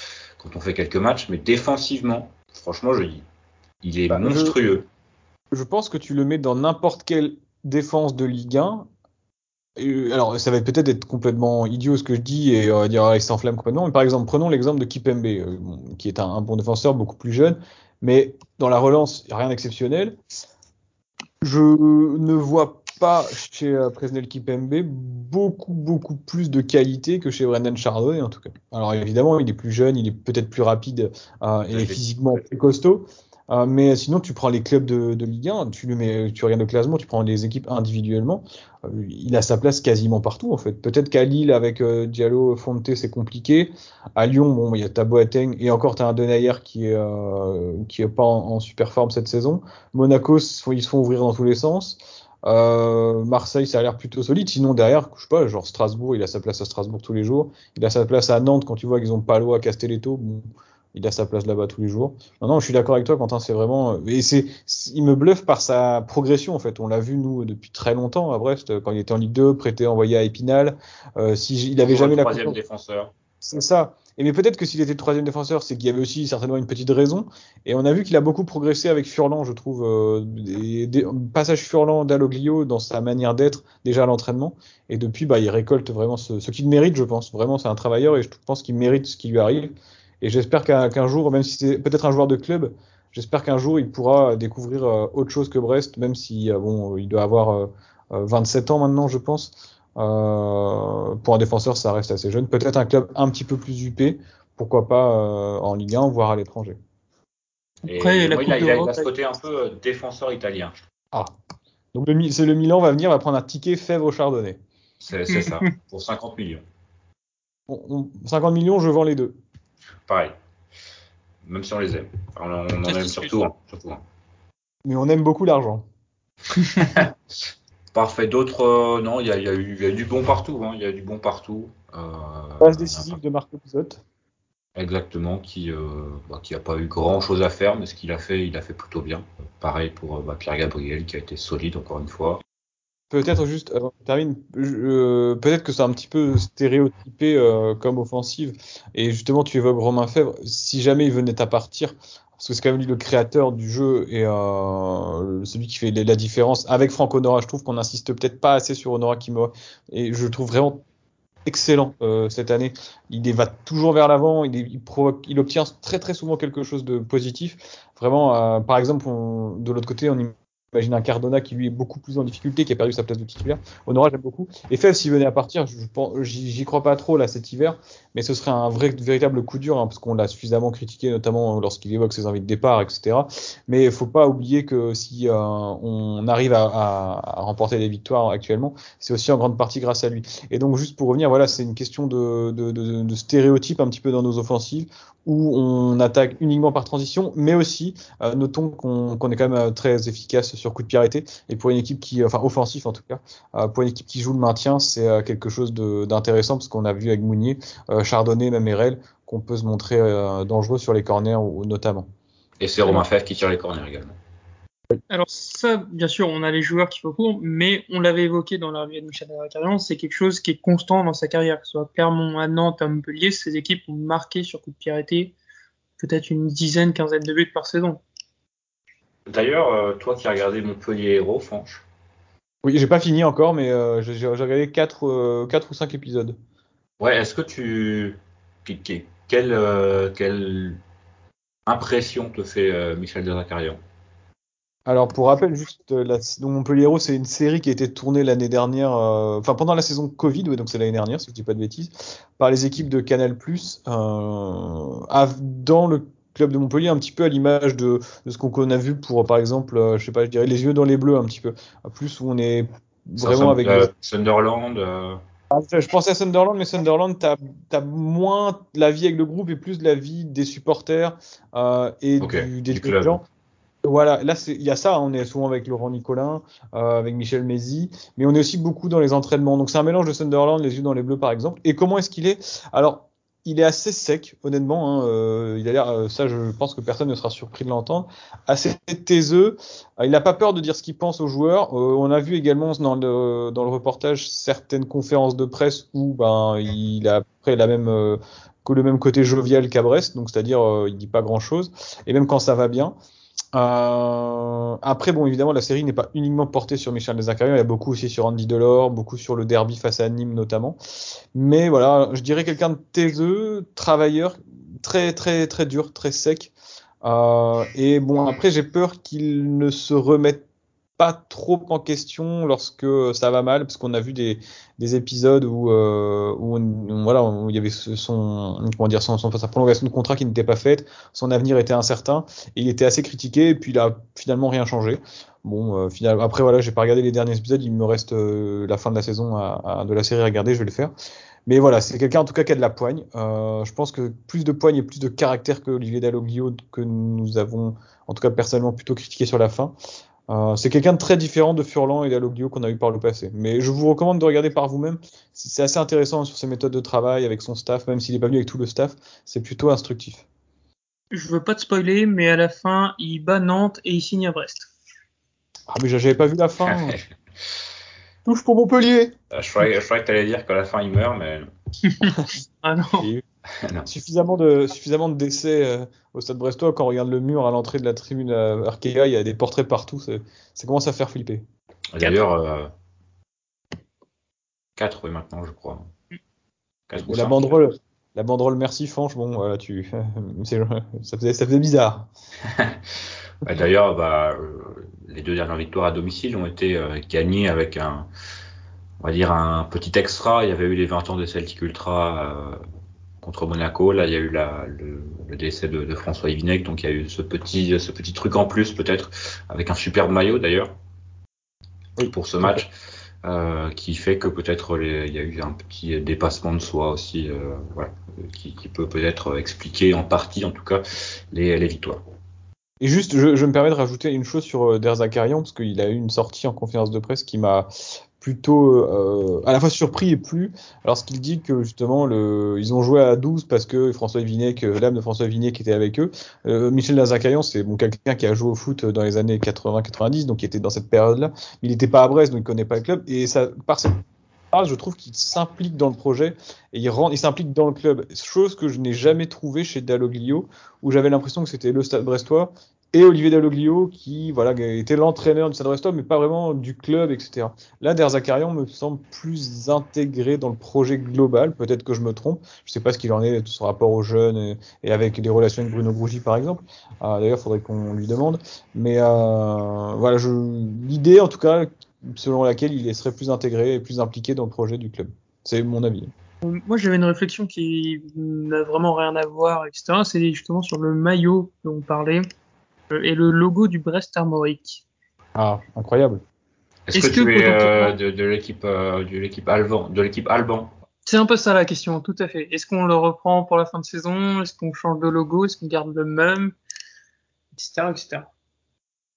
quand on fait quelques matchs. Mais défensivement, franchement, je dis, il est bah, monstrueux. Je, je, pense que tu le mets dans n'importe quelle défense de Ligue 1. Et, alors, ça va peut-être être complètement idiot ce que je dis et on va dire ah, il s'enflamme complètement. Mais par exemple, prenons l'exemple de Kipembe, euh, qui est un, un, bon défenseur, beaucoup plus jeune, mais dans la relance, rien d'exceptionnel. Je ne vois pas chez euh, Presnel Kipembe beaucoup, beaucoup plus de qualité que chez Brendan Chardonnay, en tout cas. Alors évidemment, il est plus jeune, il est peut-être plus rapide euh, et physiquement plus costaud. Euh, mais sinon, tu prends les clubs de, de, Ligue 1, tu le mets, tu regardes le classement, tu prends les équipes individuellement, euh, il a sa place quasiment partout en fait. Peut-être qu'à Lille avec euh, Diallo, Fonte, c'est compliqué. À Lyon, bon, il y a ta Boateng et encore t'as un Denayer qui est qui est pas en, en, super forme cette saison. Monaco, ils se font ouvrir dans tous les sens. Euh, Marseille, ça a l'air plutôt solide. Sinon, derrière, je sais pas, genre Strasbourg, il a sa place à Strasbourg tous les jours. Il a sa place à Nantes quand tu vois qu'ils ont Palo à Castelletto. Bon, il a sa place là-bas tous les jours. Non, non, je suis d'accord avec toi, Quentin. C'est vraiment, et c'est, il me bluffe par sa progression en fait. On l'a vu nous depuis très longtemps à Brest quand il était en Ligue 2, prêté, envoyé à Épinal. Euh, si il avait jamais la troisième défenseur. C'est ça. Et mais peut-être que s'il était troisième défenseur, c'est qu'il y avait aussi certainement une petite raison. Et on a vu qu'il a beaucoup progressé avec Furlan, je trouve. Euh, des, des passages Furlan d'Aloglio dans sa manière d'être déjà à l'entraînement. Et depuis, bah, il récolte vraiment ce, ce qu'il mérite, je pense. Vraiment, c'est un travailleur et je pense qu'il mérite ce qui lui arrive. Et j'espère qu'un jour, même si c'est peut-être un joueur de club, j'espère qu'un jour il pourra découvrir euh, autre chose que Brest, même si euh, bon, il doit avoir 27 ans maintenant, je pense. Euh, pour un défenseur, ça reste assez jeune. Peut-être un club un petit peu plus huppé, pourquoi pas en Ligue 1, voire à l'étranger. Après, la moi, il, a, il a ce côté un peu défenseur italien. Ah, donc c'est le Milan va venir, va prendre un ticket fèvre au chardonnay. C'est ça, pour 50 millions. On, on, 50 millions, je vends les deux pareil. Même si on les aime. On, on en aime surtout, hein, surtout hein. Mais on aime beaucoup l'argent. Parfait. D'autres, euh, non, il y a, y, a y a, du bon partout. Hein. Il y a du bon partout. Euh, Passe décisive de Marco Pisotte. Exactement, qui euh, bah, qui pas eu grand chose à faire, mais ce qu'il a fait, il a fait plutôt bien. Pareil pour bah, Pierre Gabriel, qui a été solide encore une fois. Peut-être juste, avant que termine, euh, peut-être que c'est un petit peu stéréotypé euh, comme offensive. Et justement, tu évoques Romain Fèvre. Si jamais il venait à partir, parce que c'est quand même lui le créateur du jeu et euh, celui qui fait la différence avec Franck Honora. Je trouve qu'on insiste peut-être pas assez sur Honora Kimura. Et je trouve vraiment excellent euh, cette année. Il va toujours vers l'avant, il, il obtient très très souvent quelque chose de positif. Vraiment, euh, par exemple, on, de l'autre côté, on Imagine un Cardona qui lui est beaucoup plus en difficulté, qui a perdu sa place de titulaire. Honora, j'aime beaucoup. Et Fèvre, s'il venait à partir, j'y crois pas trop là cet hiver, mais ce serait un vrai, véritable coup dur, hein, parce qu'on l'a suffisamment critiqué, notamment lorsqu'il évoque ses envies de départ, etc. Mais il faut pas oublier que si euh, on arrive à, remporter des victoires actuellement, c'est aussi en grande partie grâce à lui. Et donc, juste pour revenir, voilà, c'est une question de, stéréotype un petit peu dans nos offensives, où on attaque uniquement par transition, mais aussi euh, notons qu'on qu est quand même euh, très efficace sur coup de pied arrêté. Et pour une équipe qui, enfin offensif en tout cas, euh, pour une équipe qui joue le maintien, c'est euh, quelque chose d'intéressant parce qu'on a vu avec Mounier, euh, Chardonnay, même Erel, qu'on peut se montrer dangereux sur les corners ou, notamment. Et c'est Romain Fèvre qui tire les corners également. Alors ça, bien sûr, on a les joueurs qui font court, mais on l'avait évoqué dans la de Michel Carrière, c'est quelque chose qui est constant dans sa carrière, que ce soit Clermont, à Nantes, à Montpellier, ces équipes ont marqué sur coup de pied arrêté peut-être une dizaine, quinzaine de buts par saison. D'ailleurs, euh, toi qui as regardé Montpellier Héros, Franche. Oui, j'ai pas fini encore, mais euh, j'ai regardé 4, euh, ou 5 épisodes. Ouais, est-ce que tu. Quelle, euh, quelle impression te fait Michel Dezacarian? Alors pour rappel, juste la, donc Montpellier Héros, c'est une série qui a été tournée l'année dernière, enfin pendant la saison Covid, ouais, donc c'est l'année dernière, si je dis pas de bêtises, par les équipes de Canal Plus dans le club de Montpellier, un petit peu à l'image de, de, ce qu'on a vu pour, par exemple, euh, je sais pas, je dirais les yeux dans les bleus, un petit peu. Plus où on est vraiment avec. Euh, Sunderland. Euh... Ah, je pensais à Sunderland, mais Sunderland, t'as as moins la vie avec le groupe et plus la vie des supporters euh, et okay, du, des du club. gens. Voilà, là il y a ça, on est souvent avec Laurent Nicolin, euh, avec Michel Mézi, mais on est aussi beaucoup dans les entraînements. Donc c'est un mélange de Sunderland, les yeux dans les bleus par exemple. Et comment est-ce qu'il est? Alors il est assez sec, honnêtement. Hein, euh, il a l'air, euh, ça, je pense que personne ne sera surpris de l'entendre, assez taiseux. Euh, il n'a pas peur de dire ce qu'il pense aux joueurs. Euh, on a vu également dans le, dans le reportage certaines conférences de presse où ben il a après la même euh, que le même côté jovial qu'à Brest, donc c'est-à-dire il dit pas grand-chose. Et même quand ça va bien. Euh, après, bon, évidemment, la série n'est pas uniquement portée sur Michel Dezacarian, il y a beaucoup aussi sur Andy Delors, beaucoup sur le derby face à Nîmes notamment. Mais voilà, je dirais quelqu'un de taiseux, travailleur, très très très dur, très sec. Euh, et bon, après, j'ai peur qu'il ne se remette pas trop en question lorsque ça va mal, parce qu'on a vu des, des épisodes où, euh, où, voilà, où il y avait son, comment dire, son, sa prolongation de contrat qui n'était pas faite, son avenir était incertain, et il était assez critiqué, et puis il a finalement rien changé. Bon, euh, après voilà, j'ai pas regardé les derniers épisodes, il me reste euh, la fin de la saison de la série à regarder, je vais le faire. Mais voilà, c'est quelqu'un en tout cas qui a de la poigne. Euh, je pense que plus de poigne et plus de caractère que Olivier Dalloglio que nous avons, en tout cas personnellement, plutôt critiqué sur la fin. Euh, c'est quelqu'un de très différent de Furlan et d'Aloglio qu'on a eu par le passé. Mais je vous recommande de regarder par vous-même. C'est assez intéressant sur ses méthodes de travail avec son staff, même s'il n'est pas venu avec tout le staff. C'est plutôt instructif. Je veux pas te spoiler, mais à la fin, il bat Nantes et il signe à Brest. Ah, mais j'avais pas vu la fin. Touche pour Montpellier. Euh, je croyais, je croyais que tu allais dire qu'à la fin il meurt, mais. ah non. Suffisamment de, suffisamment de décès euh, au stade brestois. Quand on regarde le mur à l'entrée de la tribune euh, Arkea, il y a des portraits partout. Ça commence à faire flipper. D'ailleurs, euh, 4 oui, maintenant, je crois. 4 la banderole, la banderole merci Fanche, bon, voilà, tu, ça faisait, ça faisait bizarre. bah, D'ailleurs, bah, les deux dernières victoires à domicile ont été euh, gagnées avec un, on va dire un petit extra. Il y avait eu les 20 ans de Celtic Ultra euh, contre Monaco. Là, il y a eu le, décès de, François Ivinec, donc il y a eu ce petit, truc en plus peut-être, avec un superbe maillot d'ailleurs pour ce match. Euh, qui fait que peut-être il y a eu un petit dépassement de soi aussi, euh, qui, peut peut-être expliquer en partie, en tout cas, les, victoires. Et juste, je, me permets de rajouter une chose sur euh, Derzakarian, parce qu'il a eu une sortie en conférence de presse qui m'a plutôt euh, à la fois surpris et plu lorsqu'il dit que justement le, ils ont joué à 12 parce que François Vignac, l'âme de François Vignac était avec eux. Euh, Michel Nazarcayan, c'est bon, quelqu'un qui a joué au foot dans les années 80-90, donc qui était dans cette période-là. Il n'était pas à Brest, donc il connaît pas le club. Et ça, par cette phrase, je trouve qu'il s'implique dans le projet et il, il s'implique dans le club. Chose que je n'ai jamais trouvé chez Dalloglio, où j'avais l'impression que c'était le stade brestois et Olivier Dalloglio qui voilà était l'entraîneur du Stade mais pas vraiment du club etc. Là Derzakarian me semble plus intégré dans le projet global peut-être que je me trompe je sais pas ce qu'il en est de son rapport aux jeunes et, avec les relations avec Bruno Grougy par exemple euh, d'ailleurs faudrait qu'on lui demande mais euh, voilà l'idée en tout cas selon laquelle il serait plus intégré et plus impliqué dans le projet du club c'est mon avis moi, j'avais une réflexion qui n'a vraiment rien à voir, etc. C'est justement sur le maillot dont on parlait. Euh, et le logo du Brest Armorique. Ah, incroyable. Est-ce que, tu es euh, de, l'équipe euh, de l'équipe Alban, de l'équipe Alban C'est un peu ça la question, tout à fait. Est-ce qu'on le reprend pour la fin de saison? Est-ce qu'on change de logo? Est-ce qu'on garde le même? Etc. etc.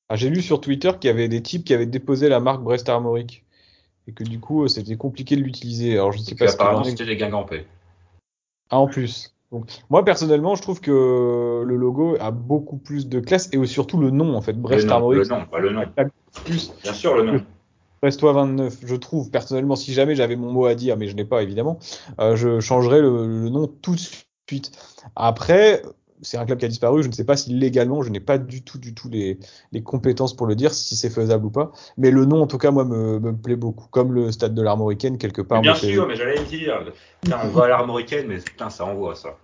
Ah, j'ai lu sur Twitter qu'il y avait des types qui avaient déposé la marque Brest Armorique et que du coup c'était compliqué de l'utiliser. Alors je sais pas. Apparemment c'était des Guingampais. Ah en plus moi personnellement, je trouve que le logo a beaucoup plus de classe et surtout le nom en fait. Brest Armorique. Le nom, pas le nom. Plus Bien sûr le nom. Brestois 29, je trouve personnellement, si jamais j'avais mon mot à dire, mais je n'ai pas évidemment, euh, je changerais le, nom tout de suite. Après, c'est un club qui a disparu. Je ne sais pas si légalement, je n'ai pas du tout, du tout les, les compétences pour le dire, si c'est faisable ou pas. Mais le nom, en tout cas, moi, me, me plaît beaucoup. Comme le stade de l'Armoricaine, quelque part. bien sûr, mais j'allais dire, on va à l'Armoricaine, mais putain, ça envoie ça.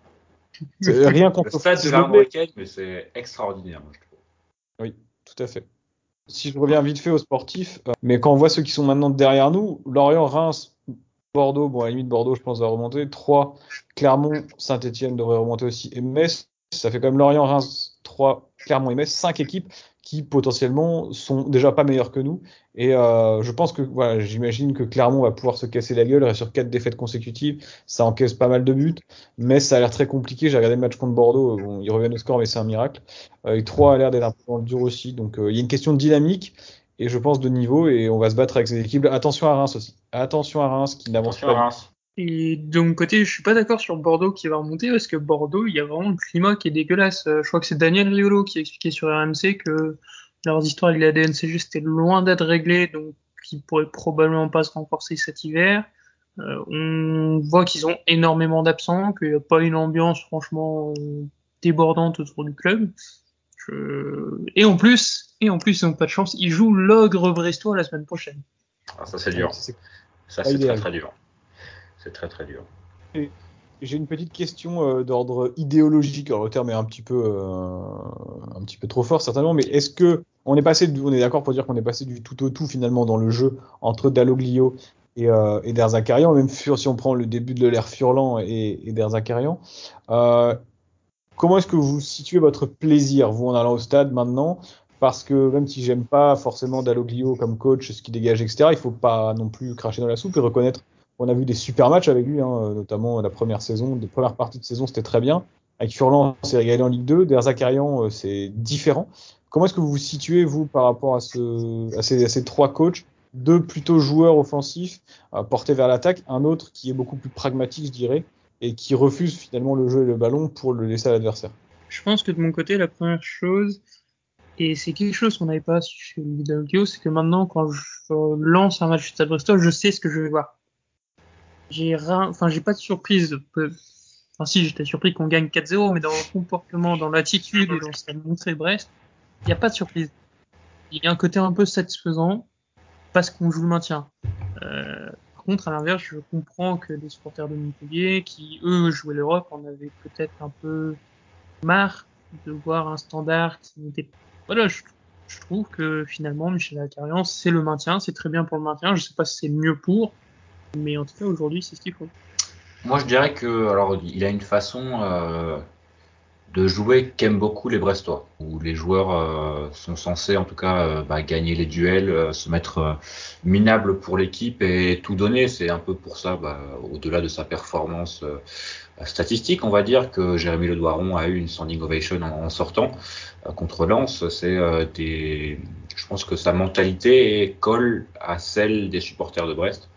Rien contre le stade de l'Armoricaine, mais c'est extraordinaire, moi, je trouve. Oui, tout à fait. Si je reviens vite fait aux sportifs, euh, mais quand on voit ceux qui sont maintenant derrière nous, Lorient, Reims, Bordeaux, bon, à la limite, Bordeaux, je pense, va remonter. 3, Clermont, Saint-Etienne devrait remonter aussi. Et Metz, ça fait comme Lorient, Reims, 3, Clermont et Metz, 5 équipes qui potentiellement sont déjà pas meilleurs que nous. Et euh, je pense que voilà, j'imagine que Clermont va pouvoir se casser la gueule sur quatre défaites consécutives. Ça encaisse pas mal de buts, mais ça a l'air très compliqué. J'ai regardé le match contre Bordeaux, bon, ils reviennent au score, mais c'est un miracle. Euh, et 3 a l'air d'être un peu dans le dur aussi. Donc euh, il y a une question de dynamique et je pense de niveau et on va se battre avec ces équipes. Attention à Reims aussi. Attention à Reims qui n'avance pas. Et de mon côté, je suis pas d'accord sur Bordeaux qui va remonter parce que Bordeaux, il y a vraiment le climat qui est dégueulasse. Euh, je crois que c'est Daniel Riolo qui a expliqué sur RMC que leurs histoires avec la DNCG c'était loin d'être réglé, donc ils pourraient probablement pas se renforcer cet hiver. Euh, on voit qu'ils ont énormément d'absents, qu'il n'y a pas une ambiance franchement euh, débordante autour du club. Je... Et en plus, et en plus, ils n'ont pas de chance, ils jouent l'ogre brestois la semaine prochaine. Ah, ça c'est dur. Ça c'est très très dur. C'est très très dur. J'ai une petite question euh, d'ordre idéologique. Alors le terme est un petit peu, euh, un petit peu trop fort certainement, mais est-ce que on est passé, on est d'accord pour dire qu'on est passé du tout au tout finalement dans le jeu entre Dalloglio et, euh, et Derzakarian, même si on prend le début de l'ère Furlan et, et Derzakarian. Euh, comment est-ce que vous situez votre plaisir, vous, en allant au stade maintenant? Parce que même si j'aime pas forcément Dalloglio comme coach, ce qui dégage, etc., il faut pas non plus cracher dans la soupe et reconnaître on a vu des super matchs avec lui, hein, notamment la première saison, des premières parties de saison, c'était très bien. Avec Furlan, c'est régalé en Ligue 2. Der Zakarian, euh, c'est différent. Comment est-ce que vous vous situez, vous, par rapport à, ce, à, ces, trois coachs? Deux plutôt joueurs offensifs, euh, portés vers l'attaque. Un autre qui est beaucoup plus pragmatique, je dirais, et qui refuse finalement le jeu et le ballon pour le laisser à l'adversaire. Je pense que de mon côté, la première chose, et c'est quelque chose qu'on n'avait pas chez Vidalguio, c'est que maintenant, quand je lance un match de Stade Bristol, je sais ce que je vais voir j'ai enfin j'ai pas de surprise. Enfin si, j'étais surpris qu'on gagne 4-0, mais dans le comportement, dans l'attitude et dans ce qu'a montré Brest, il n'y a pas de surprise. Il y a un côté un peu satisfaisant parce qu'on joue le maintien. Euh, par contre, à l'inverse, je comprends que les supporters de Montpellier, qui eux jouaient l'Europe, en avaient peut-être un peu marre de voir un standard qui n'était. Voilà, je, je, trouve que finalement, Michel Acarian, c'est le maintien, c'est très bien pour le maintien. Je sais pas si c'est mieux pour, mais en tout cas, aujourd'hui, c'est ce qu'il faut. Moi, je dirais que, alors, il a une façon euh, de jouer qu'aiment beaucoup les Brestois, où les joueurs euh, sont censés, en tout cas, euh, bah, gagner les duels, se mettre minables pour l'équipe et tout donner. C'est un peu pour ça, bah, au-delà de sa performance statistique, on va dire que Jérémy Le Doiron a eu une standing ovation en, sortant contre Lens. C'est des, je pense que sa mentalité colle à celle des supporters de Brest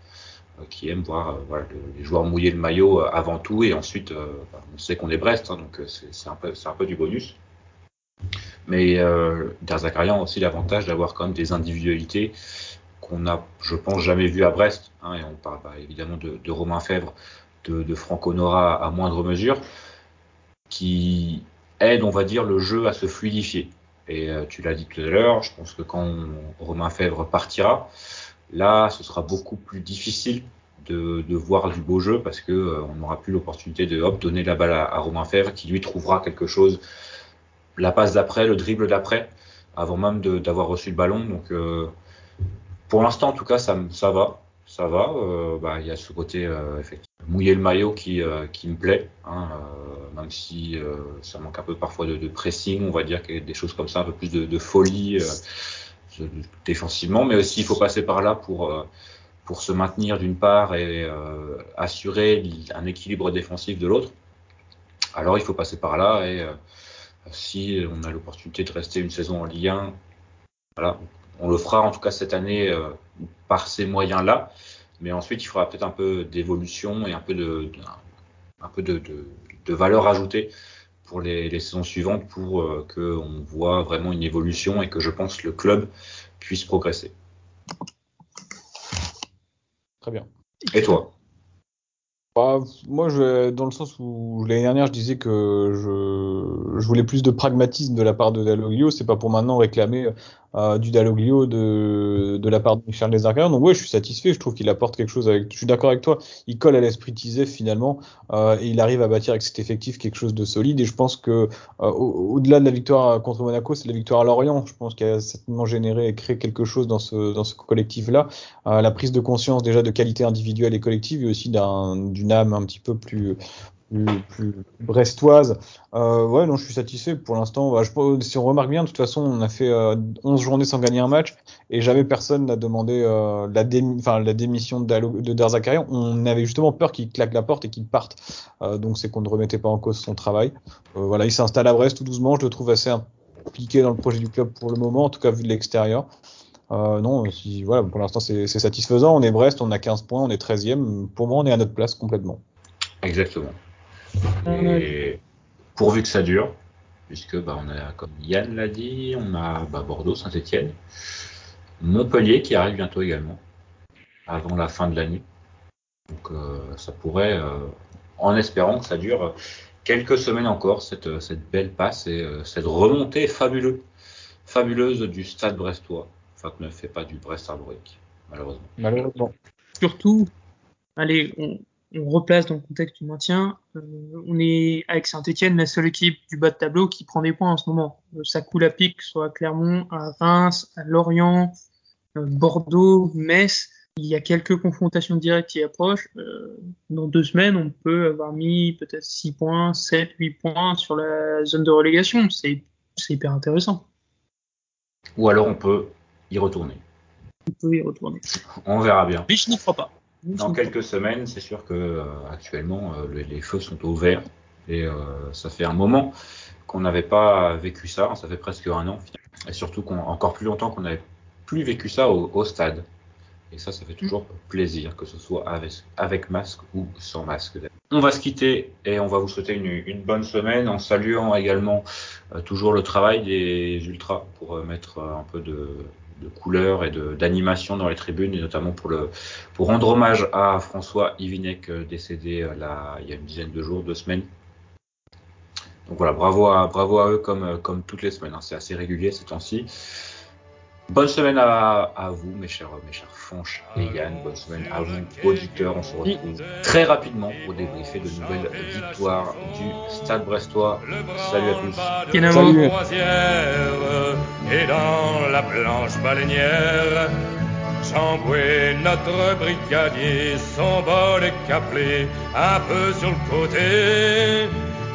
qui aiment voir euh, les joueurs mouiller le maillot euh, avant tout et ensuite euh, bah, on sait qu'on est Brest hein, donc c'est un, peu, du bonus. Mais euh, a aussi l'avantage d'avoir quand même des individualités qu'on a, je pense, jamais vues à Brest. Hein, et on parle bah, évidemment de, de, Romain Fèvre, de, de Franco Nora à moindre mesure, qui aident, on va dire, le jeu à se fluidifier. Et euh, tu l'as dit tout à l'heure, je pense que quand Romain Fèvre partira, là, ce sera beaucoup plus difficile de, voir du beau jeu parce que euh, on n'aura plus l'opportunité de hop, donner la balle à, Romain Fèvre qui lui trouvera quelque chose, la passe d'après, le dribble d'après, avant même d'avoir reçu le ballon. Donc, euh, pour l'instant, en tout cas, ça, va. Ça va. Euh, bah, il y a ce côté effectivement mouiller le maillot qui, me plaît, hein, même si ça manque un peu parfois de, pressing, on va dire des choses comme ça, un peu plus de folie défensivement, mais aussi il faut passer par là pour pour se maintenir d'une part et euh, assurer un équilibre défensif de l'autre. Alors il faut passer par là et euh, si on a l'opportunité de rester une saison en Ligue 1, voilà, on le fera en tout cas cette année euh, par ces moyens-là. Mais ensuite, il faudra peut-être un peu d'évolution et un peu de, un peu de, de, valeur ajoutée pour les, les saisons suivantes pour euh, qu'on voit vraiment une évolution et que je pense le club puisse progresser. Très bien. Et toi? Bah, moi, je, dans le sens où l'année dernière, je disais que je, je, voulais plus de pragmatisme de la part de Dalloglio. C'est pas pour maintenant réclamer euh, du Dalloglio de, de la part de Michel Desarcarian. Donc ouais, je suis satisfait. Je trouve qu'il apporte quelque chose. Avec, je suis d'accord avec toi. Il colle à l'esprit Tizef finalement euh, et il arrive à bâtir avec cet effectif quelque chose de solide. Et je pense que euh, au-delà de la victoire contre Monaco, c'est la victoire à Lorient. Je pense qu'il a certainement généré et créé quelque chose dans ce dans ce collectif-là. Euh, la prise de conscience déjà de qualité individuelle et collective et aussi d'un d'une âme un petit peu plus plus, brestoise. Euh, ouais, non, je suis satisfait pour l'instant. Bah, si on remarque bien, de toute façon, on a fait euh, 11 journées sans gagner un match et jamais personne n'a demandé euh, la, démi la, démission de, de. On avait justement peur qu'il claque la porte et qu'il parte. Euh, donc c'est qu'on ne remettait pas en cause son travail. Voilà, il s'installe à Brest tout doucement. Je le trouve assez impliqué dans le projet du club pour le moment, en tout cas vu de l'extérieur. Non, si, voilà, pour l'instant c'est satisfaisant. On est Brest, on a 15 points, on est 13e. Pour moi, on est à notre place complètement. Exactement. Et pourvu que ça dure, puisque bah, on a, comme Yann l'a dit, on a bah, Bordeaux, Saint-Etienne, Montpellier qui arrive bientôt également, avant la fin de l'année. Donc euh, ça pourrait, euh, en espérant que ça dure quelques semaines encore, cette, cette belle passe et euh, cette remontée fabuleuse, fabuleuse du stade brestois enfin ne fait pas du Brest Arborek, malheureusement. Malheureusement. Surtout, allez, on, on, replace dans le contexte du maintien. Euh, on est avec Saint-Etienne la seule équipe du bas de tableau qui prend des points en ce moment. Euh, ça coule à pic, soit à Clermont, à Reims, à Lorient, euh, Bordeaux, Metz. Il y a quelques confrontations directes qui approchent. Euh, dans deux semaines, on peut avoir mis peut-être 6 points, 7, 8 points sur la zone de relégation. C'est hyper intéressant. Ou alors on peut y retourner. On peut y retourner. On verra bien. Mais je n'y crois pas. Dans quelques semaines, c'est sûr que euh, actuellement euh, les, les, feux sont au vert et euh, ça fait un moment qu'on n'avait pas vécu ça. Ça fait presque un an et surtout qu'on encore plus longtemps qu'on n'avait plus vécu ça au, au, stade. Et ça, ça fait toujours plaisir, que ce soit avec, avec masque ou sans masque. On va se quitter et on va vous souhaiter une, une bonne semaine en saluant également euh, toujours le travail des ultras pour euh, mettre un peu de, de couleur et d'animation dans les tribunes, et notamment pour, le, pour rendre hommage à François Ivinec, décédé là, il y a une dizaine de jours, deux semaines. Donc voilà, bravo à, bravo à eux comme, comme toutes les semaines, hein. c'est assez régulier ces temps-ci. Bonne semaine à, à, vous, mes chers, mes chers Fonch et Yann. Bonne semaine à vous, auditeurs. On se retrouve très rapidement pour débriefer de nouvelles victoires du Stade Brestois. Salut à tous. Salut. Et dans la planche baleinière, Chamboué, notre brigadier, son bol est caplé un peu sur le côté.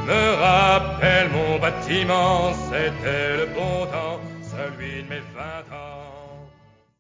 Me rappelle mon bâtiment, c'était le bon temps celui de mes vingt ans.